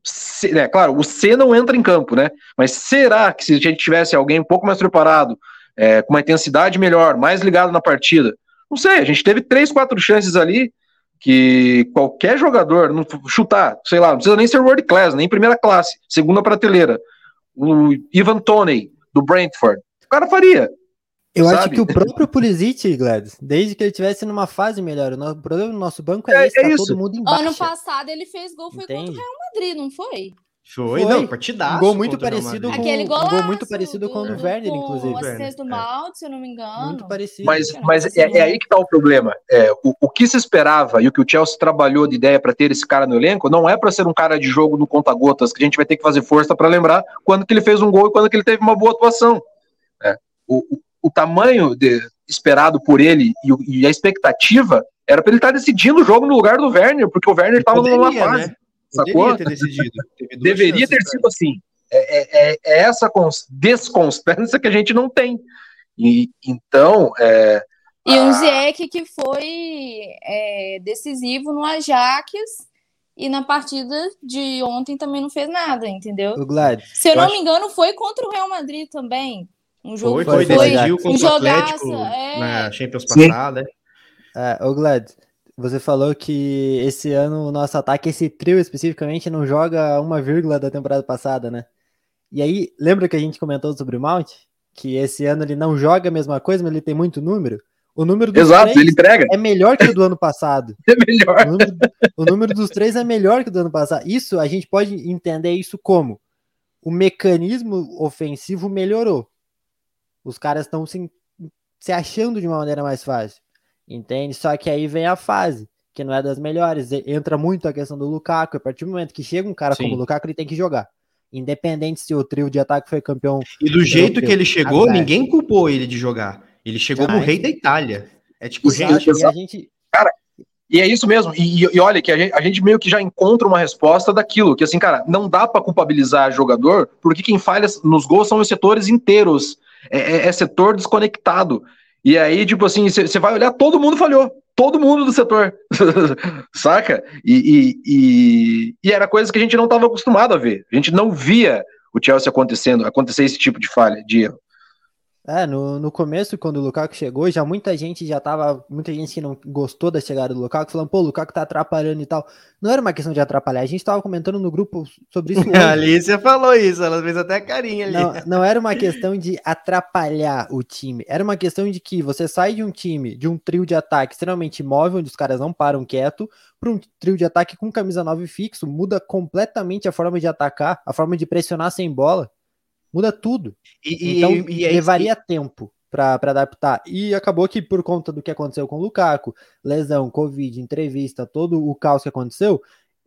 Se, é, claro, o C não entra em campo, né? Mas será que se a gente tivesse alguém um pouco mais preparado, é, com uma intensidade melhor, mais ligado na partida, não sei, a gente teve três, quatro chances ali que qualquer jogador não chutar, sei lá, não precisa nem ser world class, nem primeira classe, segunda prateleira. O Ivan Toney do Brentford, o cara faria. Eu sabe? acho que o próprio Pulisic, Gladys, desde que ele estivesse numa fase melhor, o problema do nosso banco é, é esse, tá é todo mundo embaixo. Ano passado ele fez gol, foi Entende? contra o Real Madrid, não foi? Foi, foi. não, partidaço. Um gol muito parecido com Aquele golaço, um gol muito parecido com o do Werner, inclusive. Com o do Malte, se eu não me engano. Muito parecido. Mas, mas é, é, aí que tá o problema. É, o, o que se esperava e o que o Chelsea trabalhou de ideia para ter esse cara no elenco não é para ser um cara de jogo no conta-gotas que a gente vai ter que fazer força para lembrar quando que ele fez um gol e quando que ele teve uma boa atuação. É, o, o, o, tamanho de, esperado por ele e, e a expectativa era para ele estar tá decidindo o jogo no lugar do Werner, porque o Werner estava numa fase. Né? Sacou? Deveria ter decidido. Deveria ter sido assim. É, é, é, é essa desconstância que a gente não tem. E, então. É, e um Ziyech que foi é, decisivo no Ajax e na partida de ontem também não fez nada, entendeu? O Glad, Se eu, eu não acho... me engano, foi contra o Real Madrid também. Um jogo foi, foi, foi decidiu contra um o Atlético é... na Champions passada. É, o Glad, você falou que esse ano o nosso ataque, esse trio especificamente, não joga uma vírgula da temporada passada, né? E aí, lembra que a gente comentou sobre o Mount? Que esse ano ele não joga a mesma coisa, mas ele tem muito número? O número dos Exato, três ele entrega. é melhor que o do ano passado. É melhor. O número, o número, dos três é melhor que o do ano passado. Isso, a gente pode entender isso como o mecanismo ofensivo melhorou. Os caras estão se, se achando de uma maneira mais fácil. Entende? Só que aí vem a fase, que não é das melhores. Entra muito a questão do Lukaku. A partir do momento que chega um cara Sim. como o Lukaku, ele tem que jogar. Independente se o trio de ataque foi campeão. E do jeito que ele chegou, ninguém culpou ele de jogar. Ele chegou como rei da Itália. É tipo, gente, a gente. Cara, e é isso mesmo. E, e olha que a gente, a gente, meio que já encontra uma resposta daquilo. Que assim, cara, não dá para culpabilizar jogador, porque quem falha nos gols são os setores inteiros. É, é, é setor desconectado. E aí, tipo assim, você vai olhar, todo mundo falhou. Todo mundo do setor. Saca? E, e, e, e, era coisa que a gente não estava acostumado a ver. A gente não via o Chelsea acontecendo, acontecer esse tipo de falha, de erro. É, no, no começo, quando o Lukaku chegou, já muita gente já tava. Muita gente que não gostou da chegada do Lukaku, falando, pô, o Lukaku tá atrapalhando e tal. Não era uma questão de atrapalhar, a gente tava comentando no grupo sobre isso. a Alicia falou isso, ela fez até carinha ali. Não, não era uma questão de atrapalhar o time, era uma questão de que você sai de um time, de um trio de ataque extremamente móvel, onde os caras não param quieto, para um trio de ataque com camisa 9 fixo, muda completamente a forma de atacar, a forma de pressionar sem bola. Muda tudo. E, então, e, e levaria tempo para adaptar. E acabou que, por conta do que aconteceu com o Lukaku, lesão, Covid, entrevista, todo o caos que aconteceu,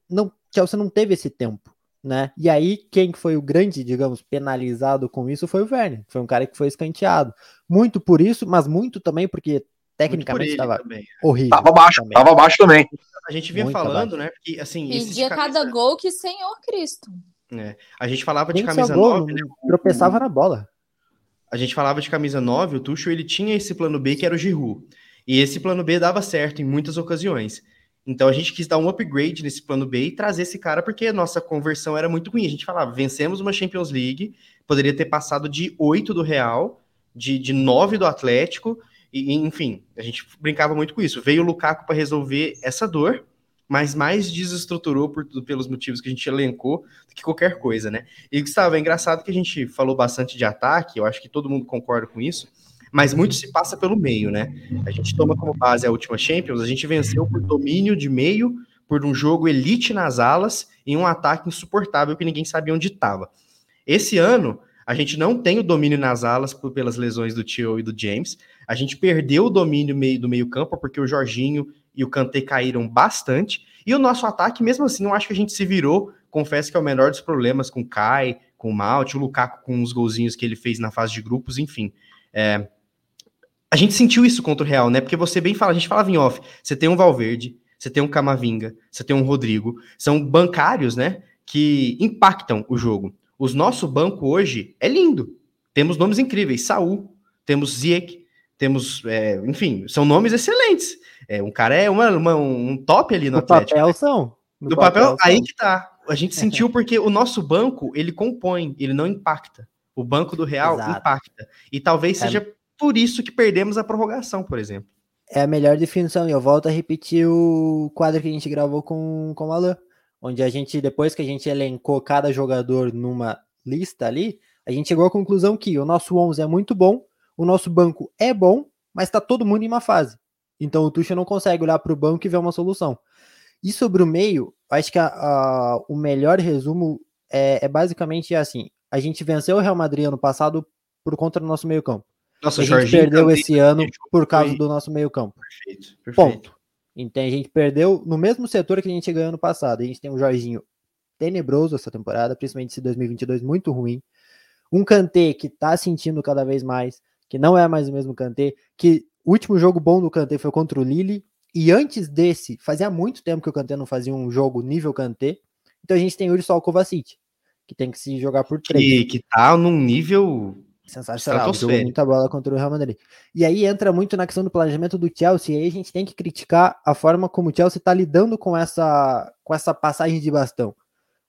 não, Chelsea não teve esse tempo. Né? E aí, quem foi o grande, digamos, penalizado com isso foi o Werner. Foi um cara que foi escanteado. Muito por isso, mas muito também porque tecnicamente estava é. horrível. Tava baixo, também. tava baixo também. A gente vinha muito falando, abaixo. né? Porque assim. Pedia cada gol que Senhor Cristo. É. A gente falava Nem de camisa 9. Né? Tropeçava na bola. A gente falava de camisa 9, o Tuchel ele tinha esse plano B que era o Giroud. E esse plano B dava certo em muitas ocasiões. Então a gente quis dar um upgrade nesse plano B e trazer esse cara porque a nossa conversão era muito ruim. A gente falava, vencemos uma Champions League, poderia ter passado de 8 do Real, de, de 9 do Atlético, e enfim, a gente brincava muito com isso. Veio o Lukaku para resolver essa dor mas mais desestruturou por, pelos motivos que a gente elencou do que qualquer coisa, né? E Gustavo, é engraçado que a gente falou bastante de ataque, eu acho que todo mundo concorda com isso, mas muito se passa pelo meio, né? A gente toma como base a última Champions, a gente venceu por domínio de meio, por um jogo elite nas alas e um ataque insuportável que ninguém sabia onde estava. Esse ano, a gente não tem o domínio nas alas por, pelas lesões do Tio e do James. A gente perdeu o domínio meio, do meio-campo porque o Jorginho e o Kanté caíram bastante. E o nosso ataque, mesmo assim, eu acho que a gente se virou. Confesso que é o menor dos problemas com o Kai, com o Malte, o Lukaku com os golzinhos que ele fez na fase de grupos, enfim. É... A gente sentiu isso contra o Real, né? Porque você bem fala, a gente falava em off, você tem um Valverde, você tem um Camavinga, você tem um Rodrigo, são bancários, né? Que impactam o jogo. O nosso banco hoje é lindo. Temos nomes incríveis, Saul, temos Ziyech, temos, é, enfim, são nomes excelentes. É, um cara é uma, uma- um top ali no, No Atlético. papel são. No Do papel, aí são. que tá. A gente sentiu porque o nosso banco, ele compõe, ele não impacta. O banco do Real Exato. impacta. E talvez É. seja por isso que perdemos a prorrogação, por exemplo. É a melhor definição. E eu volto a repetir o quadro que a gente gravou com, com o Alan. Onde a gente, depois que a gente elencou cada jogador numa lista ali, a gente chegou à conclusão que o nosso 11 é muito bom, o nosso banco é bom, mas tá todo mundo em uma fase. Então o Tuchel não consegue olhar para o banco e ver uma solução. E sobre o meio, acho que a- a- o melhor resumo é, é basicamente assim: a gente venceu o Real Madrid ano passado por conta do nosso meio campo. Nossa, a gente Jorginho perdeu esse ano fechou, por causa foi do nosso meio campo. Perfeito, perfeito. Ponto. Então a gente perdeu no mesmo setor que a gente ganhou no passado. A gente tem um Jorginho tenebroso essa temporada, principalmente esse 2022 muito ruim. Um Kanté que tá sentindo cada vez mais, que não é mais o mesmo Kanté, que o último jogo bom do Kanté foi contra o Lille, e antes desse, fazia muito tempo que o Kanté não fazia um jogo nível Kanté. Então a gente tem o Kovacic, que tem que se jogar por três. Que, que tá num nível. Sensacional, jogou muita bola contra o Real Madrid. E aí entra muito na questão do planejamento do Chelsea, e aí a gente tem que criticar a forma como o Chelsea está lidando com essa, com essa passagem de bastão.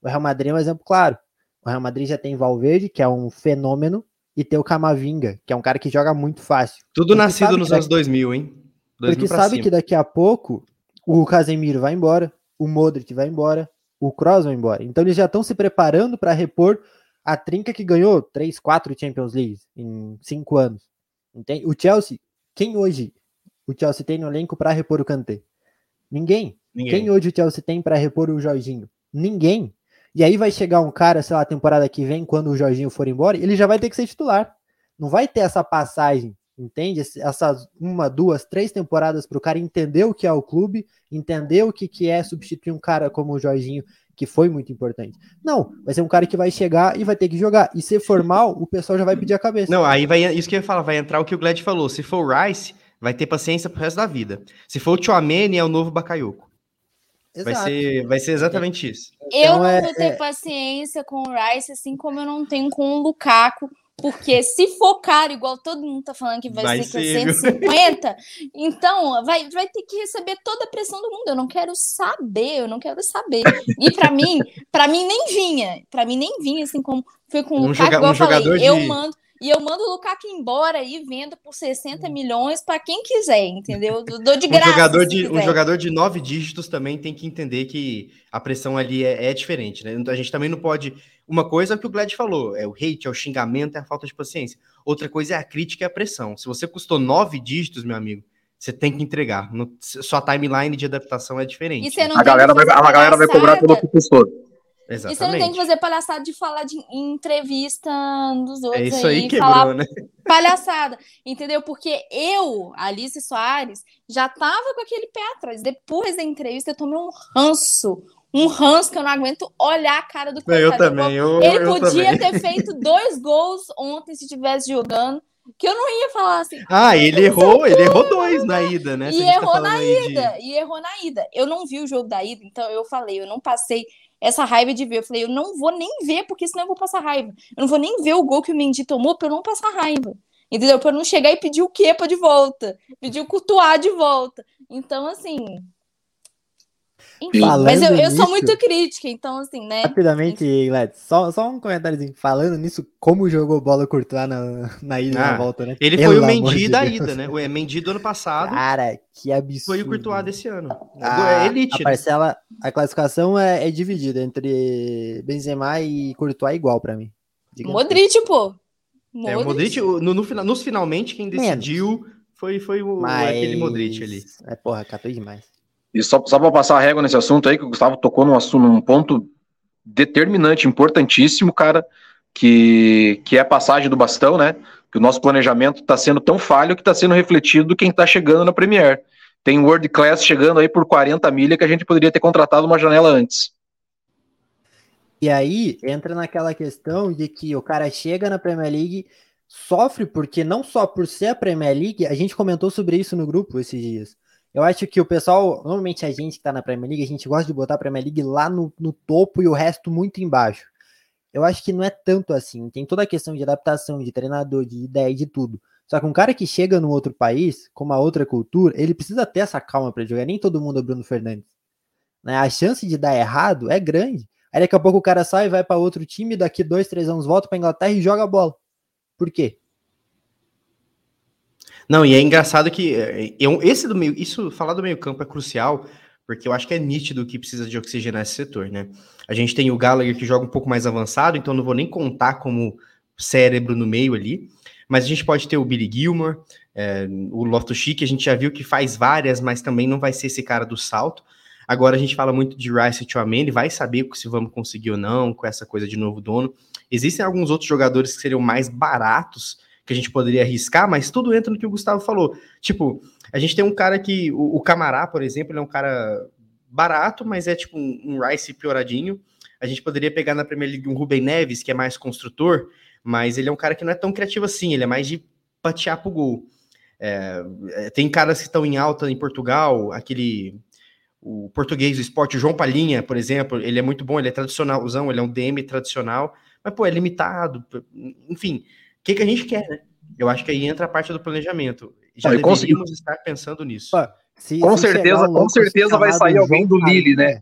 O Real Madrid é um exemplo claro. O Real Madrid já tem Valverde, que é um fenômeno, e tem o Camavinga, que é um cara que joga muito fácil. Tudo Porque nascido nos anos 2000, hein? 2000 Porque sabe cima. que daqui a pouco o Casemiro vai embora, o Modric vai embora, o Kroos vai embora. Então eles já estão se preparando para repor a trinca que ganhou 3, 4 Champions League em 5 anos. Entende? O Chelsea, quem hoje o Chelsea tem no elenco para repor o Kanté? Ninguém. Ninguém. Quem hoje o Chelsea tem para repor o Jorginho? Ninguém. E aí vai chegar um cara, sei lá, temporada que vem, quando o Jorginho for embora, ele já vai ter que ser titular. Não vai ter essa passagem, entende? Essas uma, duas, três temporadas para o cara entender o que é o clube, entender o que, que é substituir um cara como o Jorginho, que foi muito importante. Não, vai ser um cara que vai chegar e vai ter que jogar. E se for mal, o pessoal já vai pedir a cabeça. Não, aí vai. Isso que eu ia falar, vai entrar o que o Glad falou. Se for o Rice, vai ter paciência pro resto da vida. Se for o Chouameni, é o novo Bakayoko. Vai Exato. ser, vai ser exatamente isso. Eu Então, não é- vou ter paciência com o Rice, assim como eu não tenho com o Lukaku. Porque se for caro, igual todo mundo tá falando que vai, Vai ser, é ser, viu? 150, então vai, vai ter que receber toda a pressão do mundo. Eu não quero saber, eu não quero saber. E pra mim, para mim nem vinha. Pra mim nem vinha, assim como foi com o Um Lukaku, joga- igual um eu falei. jogador Eu de- mando. E eu mando o Lukaku embora e vendo por 60 milhões pra quem quiser, entendeu? Eu Dou de Um graça. jogador, se de, um jogador de nove dígitos também tem que entender que a pressão ali é, é diferente, né? A gente também não pode. Uma coisa é o que o Glad falou: é o hate, é o xingamento, é a falta de paciência. Outra coisa é a crítica e a pressão. Se você custou nove dígitos, meu amigo, você tem que entregar. No- sua timeline de adaptação é diferente. E você não A galera, vai, a galera vai cobrar pelo que custou. E você não Exatamente. tem que fazer palhaçada de falar de, em entrevista dos outros É isso aí aí, quebrou, falar né? palhaçada, entendeu? Porque eu, Alice Soares, já tava com aquele pé atrás. Depois da entrevista, eu tomei um ranço. Um ranço que eu não aguento olhar a cara do Eu coitado. também. Eu, Ele eu podia também. ter feito dois gols ontem se estivesse jogando, que eu não ia falar assim. Ah, ele errou, ele errou dois na ida, né? E tá errou falando na aí de- ida, e errou na ida. Eu não vi o jogo da ida, então eu falei, eu não passei essa raiva de ver. Eu falei, eu não vou nem ver, porque senão eu vou passar raiva. Eu não vou nem ver o gol que o Mendy tomou pra eu não passar raiva. Entendeu? Pra eu não chegar e pedir o Kepa de volta. Pedir o Courtois de volta. Então, assim. Enfim, Falando mas eu, eu sou nisso- muito crítica, então, assim, né? Rapidamente, Glad, só, só um comentáriozinho. Falando nisso, como jogou bola Courtois na, na ida Ah, na volta, né? Ele Pelo foi o Mendy da Deus. ida, né? O é, Mendy do ano passado Cara, que absurdo. foi o Courtois desse ano. A, é elite, a né? parcela, a classificação é, é dividida entre Benzema e Courtois igual pra mim. Gigantesco. Modric, pô. É, o Modric, no, no, final- nos finalmente, quem Menos. decidiu foi, foi o, Mas... aquele Modric ali. É, porra, catou demais. E só, só para passar a régua nesse assunto aí, que o Gustavo tocou num assunto, num ponto determinante, importantíssimo, cara, que, que é a passagem do bastão, né? Que o nosso planejamento está sendo tão falho que está sendo refletido quem está chegando na Premier. Tem World Class chegando aí por 40 milha que a gente poderia ter contratado uma janela antes. E aí entra naquela questão de que o cara chega na Premier League, sofre porque não só por ser a Premier League, a gente comentou sobre isso no grupo esses dias. Eu acho que o pessoal, normalmente a gente que tá na Premier League, a gente gosta de botar a Premier League lá no, no topo e o resto muito embaixo. Eu acho que não é tanto assim. Tem toda a questão de adaptação, de treinador, de ideia, de tudo. Só que um cara que chega num outro país, com uma outra cultura, ele precisa ter essa calma para jogar. Nem todo mundo é Bruno Fernandes. Né? A chance de dar errado é grande. Aí daqui a pouco o cara sai, vai para outro time, daqui dois, três anos volta para Inglaterra e joga a bola. Por quê? Não, e é engraçado que é, eu, esse do meio, isso falar do meio campo é crucial, porque eu acho que é nítido que precisa de oxigenar esse setor, né? A gente tem o Gallagher que joga um pouco mais avançado, então não vou nem contar como cérebro no meio ali. Mas a gente pode ter o Billy Gilmore, é, o Loftus Cheek, a gente já viu que faz várias, mas também não vai ser esse cara do salto. Agora a gente fala muito de Rice e Chouameni, vai saber se vamos conseguir ou não com essa coisa de novo dono. Existem alguns outros jogadores que seriam mais baratos que a gente poderia arriscar, mas tudo entra no que o Gustavo falou. Tipo, a gente tem um cara que, o, o Camará, por exemplo, ele é um cara barato, mas é tipo um, um Rice pioradinho. A gente poderia pegar na Premier League um Rubem Neves, que é mais construtor, mas ele é um cara que não é tão criativo assim, ele é mais de patear pro gol. É, é tem caras que estão em alta em Portugal, aquele o português do esporte, o João Palinha, por exemplo, ele é muito bom, ele é tradicionalzão, ele é um DM tradicional, mas pô, é limitado, enfim, que, que a gente quer, né? Eu acho que aí entra a parte do planejamento. Já Olha, deveríamos consegui... estar pensando nisso. Pô, se, com, se certeza, com certeza vai sair alguém do Lille, né?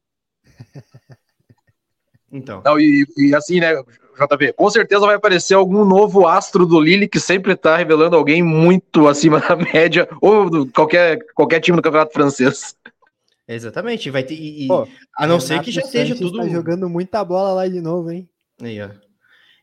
Então. Não, e, e, assim, né, JB, com certeza vai aparecer algum novo astro do Lille que sempre tá revelando alguém muito acima da média, ou do, qualquer, qualquer time do campeonato francês. Exatamente, vai ter. E, Pô, a não ser que já esteja tudo. Tá jogando muita bola lá de novo, hein? Aí, ó.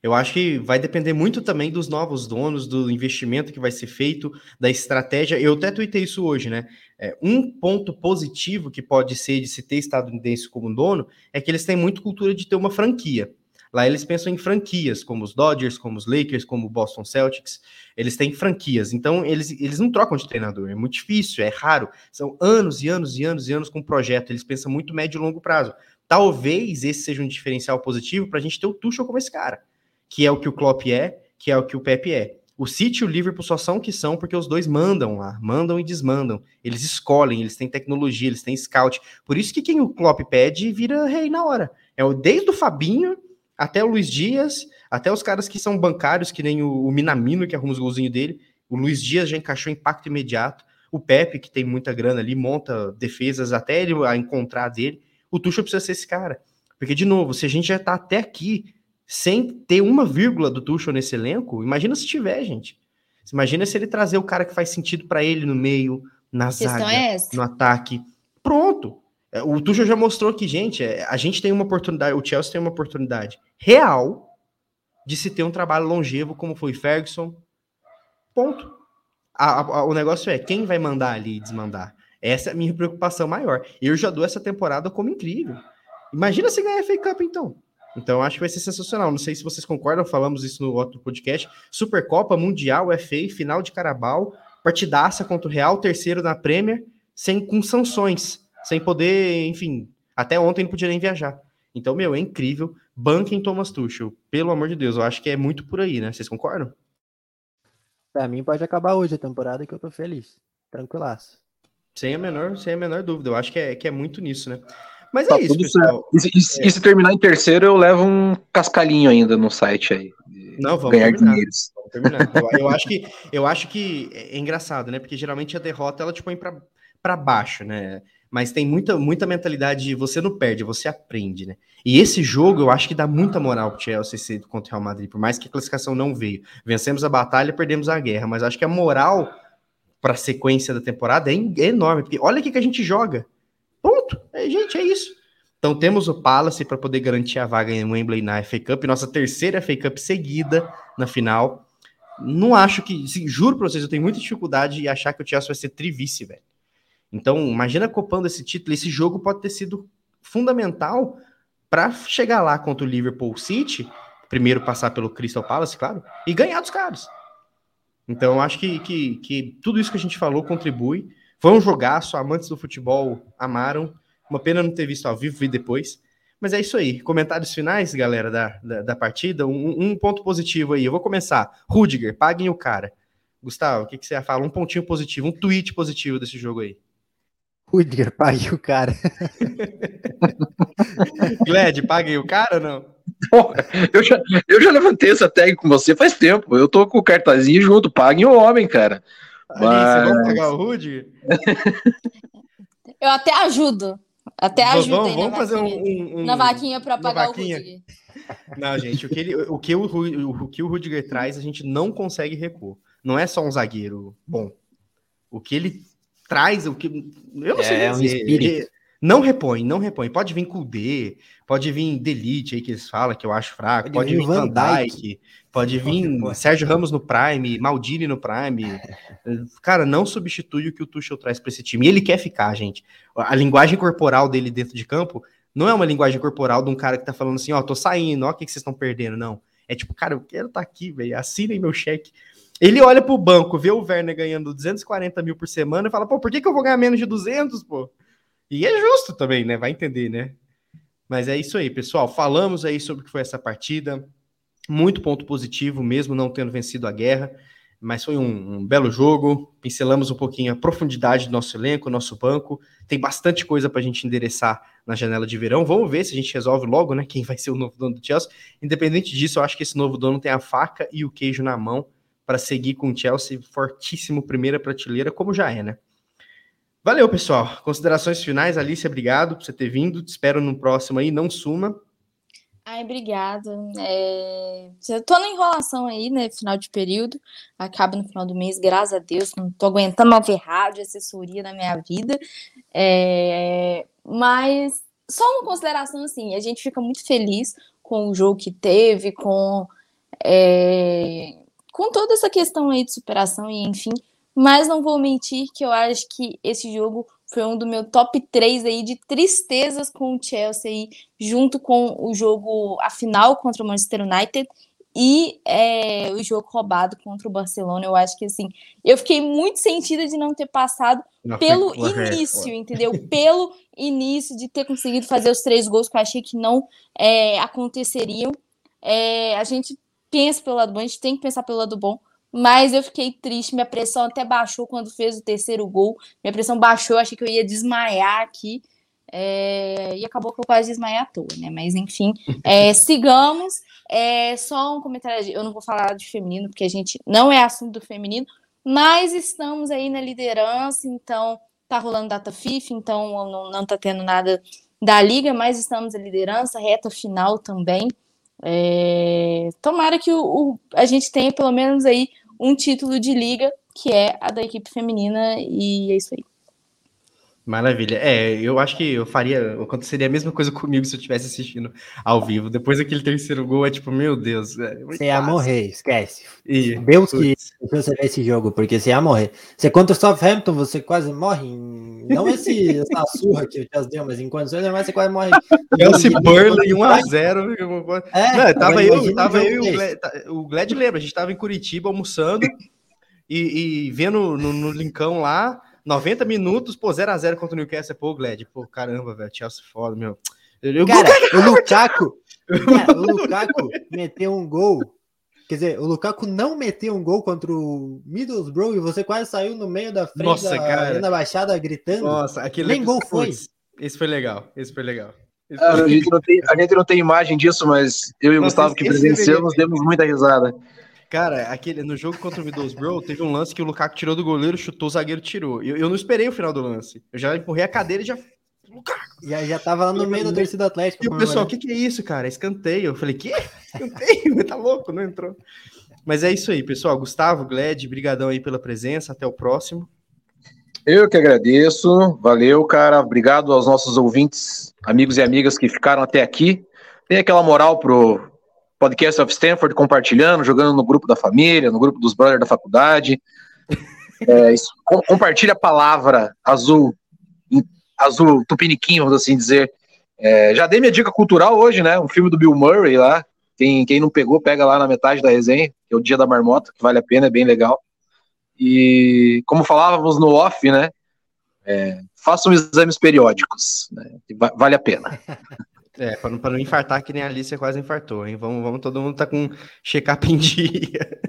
Eu acho que vai depender muito também dos novos donos, do investimento que vai ser feito, da estratégia. Eu até tuitei isso hoje, né? É, um ponto positivo que pode ser de se ter estadunidense como dono é que eles têm muito cultura de ter uma franquia. Lá eles pensam em franquias, como os Dodgers, como os Lakers, como o Boston Celtics. Eles têm franquias. Então, eles, eles não trocam de treinador. É muito difícil, é raro. São anos e anos e anos e anos com projeto. Eles pensam muito médio e longo prazo. Talvez esse seja um diferencial positivo para a gente ter o Tuchel como esse cara, que é o que o Klopp é, que é o que o Pepe é. O City e o Liverpool só são o que são porque os dois mandam lá, mandam e desmandam. Eles escolhem, eles têm tecnologia, eles têm scout. Por isso que quem o Klopp pede vira rei na hora. É o desde o Fabinho até o Luiz Dias, até os caras que são bancários, que nem o, o Minamino, que arruma os golzinhos dele. O Luiz Dias já encaixou impacto imediato. O Pepe, que tem muita grana ali, monta defesas até ele a encontrar dele. O Tuchel precisa ser esse cara. Porque, de novo, se a gente já tá até aqui sem ter uma vírgula do Tuchel nesse elenco, imagina se tiver, gente. Imagina se ele trazer o cara que faz sentido para ele no meio, na zaga, é no ataque. Pronto. É, o Tuchel já mostrou que, gente, é, a gente tem uma oportunidade, o Chelsea tem uma oportunidade real de se ter um trabalho longevo como foi Ferguson. Ponto. A, a, o negócio é quem vai mandar ali e desmandar. Essa é a minha preocupação maior. Eu já dou essa temporada como incrível. Imagina se ganhar a FA Cup, então. Então, acho que vai ser sensacional. Não sei se vocês concordam, falamos isso no outro podcast. Supercopa, Mundial, FA, final de Carabao, partidaça contra o Real, terceiro na Premier, sem com sanções sem poder, enfim, até ontem não podia nem viajar. Então, meu, é incrível. Banquem Thomas Tuchel, pelo amor de Deus, eu acho que é muito por aí, né? Vocês concordam? Pra mim pode acabar hoje a temporada que eu tô feliz. Tranquilaço. Sem a menor, sem a menor dúvida. Eu acho que é, que é muito nisso, né? Mas tá é isso, pessoal. E, e, é... e, se terminar em terceiro, eu levo um cascalhinho ainda no site aí. Não, vamos ganhar terminar. Vamos terminar. eu, eu, acho que, eu acho que é engraçado, né? Porque geralmente a derrota ela te põe pra baixo, né? mas tem muita, muita mentalidade de você não perde, você aprende, né? E esse jogo eu acho que dá muita moral pro Chelsea contra o Real Madrid, por mais que a classificação não veio. Vencemos a batalha, perdemos a guerra, mas acho que a moral para a sequência da temporada é, é, enorme, porque olha o que a gente joga. Ponto. É, gente, é isso. Então temos o Palace para poder garantir a vaga em Wembley na FA Cup, nossa terceira FA Cup seguida na final. Não acho que, sim, juro para vocês, eu tenho muita dificuldade em achar que o Chelsea vai ser trivice, velho. Então, imagina copando esse título. Esse jogo pode ter sido fundamental para chegar lá contra o Liverpool City, primeiro passar pelo Crystal Palace, claro, e ganhar dos caras. Então, acho que, que, que tudo isso que a gente falou contribui. Foi um jogaço, amantes do futebol amaram. Uma pena não ter visto ao vivo, vi depois. Mas é isso aí. Comentários finais, galera, da, da, da partida. Um, um, ponto positivo aí. Eu vou começar. Rudiger, paguem o cara. Gustavo, o que, que você fala? Um pontinho positivo, um tweet positivo desse jogo aí. Rudiger, pague o cara. Gled, paguei o cara ou não? Porra, eu, já, eu já levantei essa tag com você faz tempo. Eu tô com o cartazinho junto, paguem o homem, cara. Alice, Mas... vamos pagar o Rude? eu até ajudo. Até ajuda vamos, vamos fazer um, um, na vaquinha para pagar vaquinha. o Rudiger. Não, gente, o que, ele, o, que o, o, o que o Rudiger traz, a gente não consegue repor. Não é só um zagueiro bom. O que ele traz, o que. Eu não é, sei é dizer. Um espírito. Não repõe, não repõe. Pode vir D, pode vir Delite aí que eles falam, que eu acho fraco, pode, pode vir Van Dijk, pode vir Sérgio Ramos no Prime, Maldini no Prime. Cara, não substitui o que o Tuchel traz para esse time. E ele quer ficar, gente. A linguagem corporal dele dentro de campo não é uma linguagem corporal de um cara que tá falando assim, ó, oh, tô saindo, ó, o que, que vocês estão perdendo, não. É tipo, cara, eu quero estar tá aqui, velho, assinem meu cheque. Ele olha pro banco, vê o Werner ganhando 240 mil por semana e fala, pô, por que, que eu vou ganhar menos de 200, pô? E é justo também, né? Vai entender, né? Mas é isso aí, pessoal. Falamos aí sobre o que foi essa partida. Muito ponto positivo, mesmo não tendo vencido a guerra. Mas foi um, um belo jogo. Pincelamos um pouquinho a profundidade do nosso elenco, nosso banco. Tem bastante coisa para a gente endereçar na janela de verão. Vamos ver se a gente resolve logo, né? Quem vai ser o novo dono do Chelsea. Independente disso, eu acho que esse novo dono tem a faca e o queijo na mão para seguir com o Chelsea fortíssimo, primeira prateleira, como já é, né? Valeu, pessoal. Considerações finais, Alice, obrigado por você ter vindo. Te espero no próximo aí, não suma. Ai, obrigada. É... Eu tô na enrolação aí, né? Final de período. Acaba no final do mês, graças a Deus. Não tô aguentando mais ver rádio, assessoria na minha vida. É... Mas só uma consideração assim, a gente fica muito feliz com o jogo que teve, com, é... com toda essa questão aí de superação e enfim. Mas não vou mentir que eu acho que esse jogo foi um do meu top 3 aí de tristezas com o Chelsea aí, junto com o jogo a final contra o Manchester United e é, o jogo roubado contra o Barcelona. Eu acho que assim, eu fiquei muito sentida de não ter passado não, pelo início, entendeu? pelo início de ter conseguido fazer os três gols que eu achei que não é, aconteceriam. É, a gente pensa pelo lado bom, a gente tem que pensar pelo lado bom mas eu fiquei triste, minha pressão até baixou quando fez o terceiro gol. Minha pressão baixou, achei que eu ia desmaiar aqui. É, e acabou que eu quase desmaiei à toa, né? Mas enfim, é, sigamos. É, só um comentário, eu não vou falar de feminino, porque a gente não é assunto do feminino, mas estamos aí na liderança, então tá rolando data FIFA, então não, não tá tendo nada da liga, mas estamos na liderança, reta final também. É, tomara que o, o, a gente tenha pelo menos aí um título de liga, que é a da equipe feminina, e é isso aí. Maravilha. É, eu acho que eu faria, aconteceria a mesma coisa comigo se eu estivesse assistindo ao vivo. Depois daquele terceiro gol, é tipo, meu Deus. É você ia morrer, esquece. E, Deus que você ver esse jogo, porque você ia morrer. Você contra o Southampton, você quase morre. Em... Não esse, essa surra que o Chelsea deu, mas em condições normais você quase morre. Chelsea Burley 1x0. É, Não, tava eu, tava eu e o Gled, o Gled lembra, a gente tava em Curitiba almoçando e, e vendo no, no linkão lá 90 minutos, pô, 0x0 contra o Newcastle, pô, Gled, pô, caramba, velho, Chelsea foda, meu. Eu, cara, o Lukaku, cara, o Lukaku meteu um gol, quer dizer, o Lukaku não meteu um gol contra o Middlesbrough e você quase saiu no meio da frente Nossa, da cara. Baixada gritando. Nossa, aquele Nem gol foi. Esse foi legal, esse foi legal. Foi... a, gente tem, a, gente não tem, imagem disso, mas eu e o Nossa, Gustavo que presenciamos demos muita risada. Cara, aquele, no jogo contra o Middlesbrough, teve um lance que o Lukaku tirou do goleiro, chutou, o zagueiro tirou. Eu, eu não esperei o final do lance. Eu já empurrei a cadeira e já. Lukaku! Já, já tava lá no meio da torcida atlética. E o pessoal, o que, que é isso, cara? Escanteio. Eu falei, que? Escanteio? tá louco, não entrou. Mas é isso aí, pessoal. Gustavo, Gled, brigadão aí pela presença. Até o próximo. Eu que agradeço. Valeu, cara. Obrigado aos nossos ouvintes, amigos e amigas que ficaram até aqui. Tem aquela moral pro, Podcast of Stanford compartilhando, jogando no grupo da família, no grupo dos brothers da faculdade. É, isso, com, compartilha a palavra azul, azul tupiniquim, vamos assim dizer. É, já dei minha dica cultural hoje, né? Um filme do Bill Murray lá. Quem, quem não pegou, pega lá na metade da resenha, que é o Dia da Marmota, que vale a pena, é bem legal. E como falávamos no off, né? É, façam exames periódicos, né? Vale a pena. É, para não, não infartar que nem a Alicia quase infartou, hein? Vamos, vamos todo mundo tá com check-up em dia.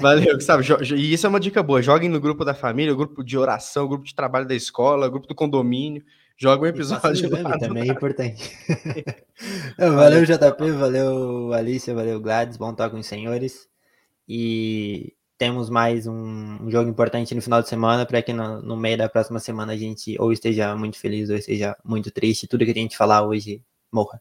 Valeu, sabe? E isso é uma dica boa. Joguem no grupo da família, grupo de oração, grupo de trabalho da escola, grupo do condomínio. Joga um episódio lá. Também é importante. valeu, JP, valeu, Alicia, valeu, Gladys. Bom toque com os senhores. E temos mais um, um, jogo importante no final de semana para que no, no, meio da próxima semana a gente ou esteja muito feliz ou esteja muito triste. Tudo que a gente falar hoje morra.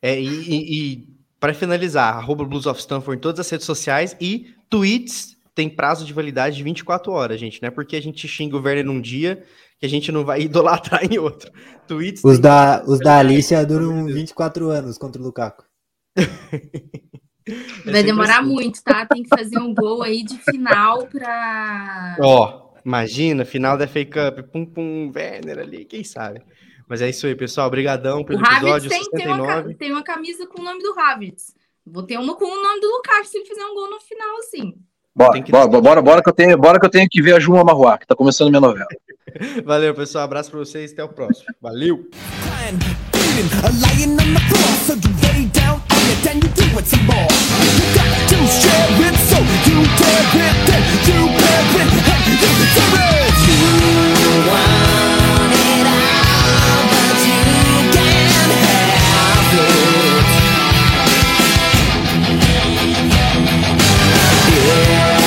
é, e, e, e para finalizar, arroba Blues of Stanford em todas as redes sociais e tweets tem prazo de validade de 24 horas, gente. Não é porque a gente xinga o Werner num dia que a gente não vai idolatrar em outro. Tweets os da, os da Alicia duram 24 anos contra o Lukaku. Vai demorar assim. muito, tá? Tem que fazer um gol aí de final pra. Ó, oh, imagina, final da FA Cup, pum pum, Werner ali, quem sabe. Mas é isso aí, pessoal. Obrigadão pelo o episódio tem, 69. Tem uma, tem uma camisa com o nome do Rabbits. Vou ter uma com o nome do Lucas se ele fizer um gol no final, assim. Bora, que... bora, bora, bora, que eu tenho, bora que eu tenho que ver a Juma Marruá, que tá começando minha novela. Valeu, pessoal. Abraço pra vocês. Até o próximo. Valeu! Yeah.